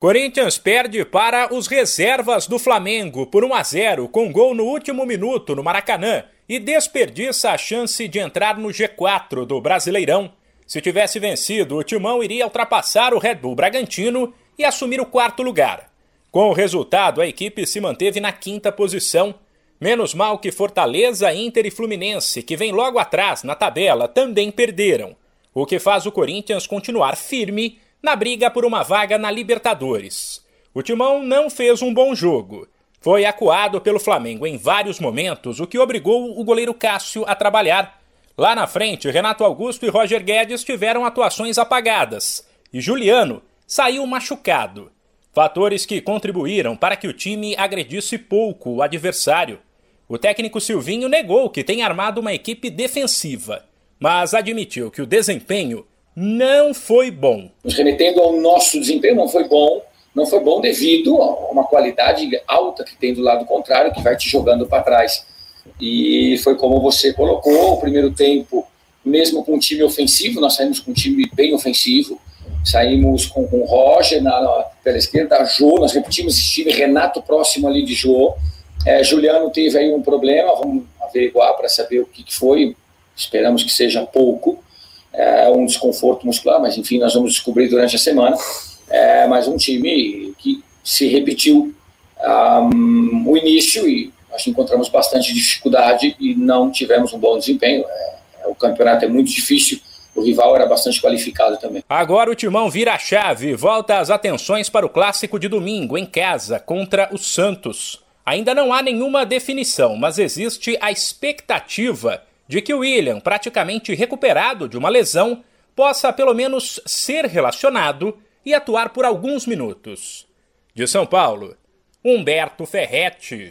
Corinthians perde para os reservas do Flamengo por 1 a 0 com gol no último minuto no Maracanã e desperdiça a chance de entrar no G4 do Brasileirão. Se tivesse vencido, o Timão iria ultrapassar o Red Bull Bragantino e assumir o quarto lugar. Com o resultado, a equipe se manteve na quinta posição. Menos mal que Fortaleza, Inter e Fluminense, que vem logo atrás na tabela, também perderam, o que faz o Corinthians continuar firme na briga por uma vaga na Libertadores. O Timão não fez um bom jogo. Foi acuado pelo Flamengo em vários momentos, o que obrigou o goleiro Cássio a trabalhar. Lá na frente, Renato Augusto e Roger Guedes tiveram atuações apagadas, e Juliano saiu machucado. Fatores que contribuíram para que o time agredisse pouco o adversário. O técnico Silvinho negou que tem armado uma equipe defensiva, mas admitiu que o desempenho não foi bom. Nos remetendo ao nosso desempenho, não foi bom. Não foi bom devido a uma qualidade alta que tem do lado contrário, que vai te jogando para trás. E foi como você colocou, o primeiro tempo, mesmo com um time ofensivo, nós saímos com um time bem ofensivo, saímos com, com o Roger na, na, pela esquerda, Jô, nós repetimos esse time, Renato próximo ali de Jô, é, Juliano teve aí um problema, vamos averiguar para saber o que, que foi, esperamos que seja pouco, um desconforto muscular, mas enfim, nós vamos descobrir durante a semana. É, mas um time que se repetiu um, o início e nós encontramos bastante dificuldade e não tivemos um bom desempenho. É, é, o campeonato é muito difícil. O rival era bastante qualificado também. Agora o Timão vira a chave, volta as atenções para o clássico de domingo em casa contra o Santos. Ainda não há nenhuma definição, mas existe a expectativa de que o William, praticamente recuperado de uma lesão, possa pelo menos ser relacionado e atuar por alguns minutos. De São Paulo, Humberto Ferretti.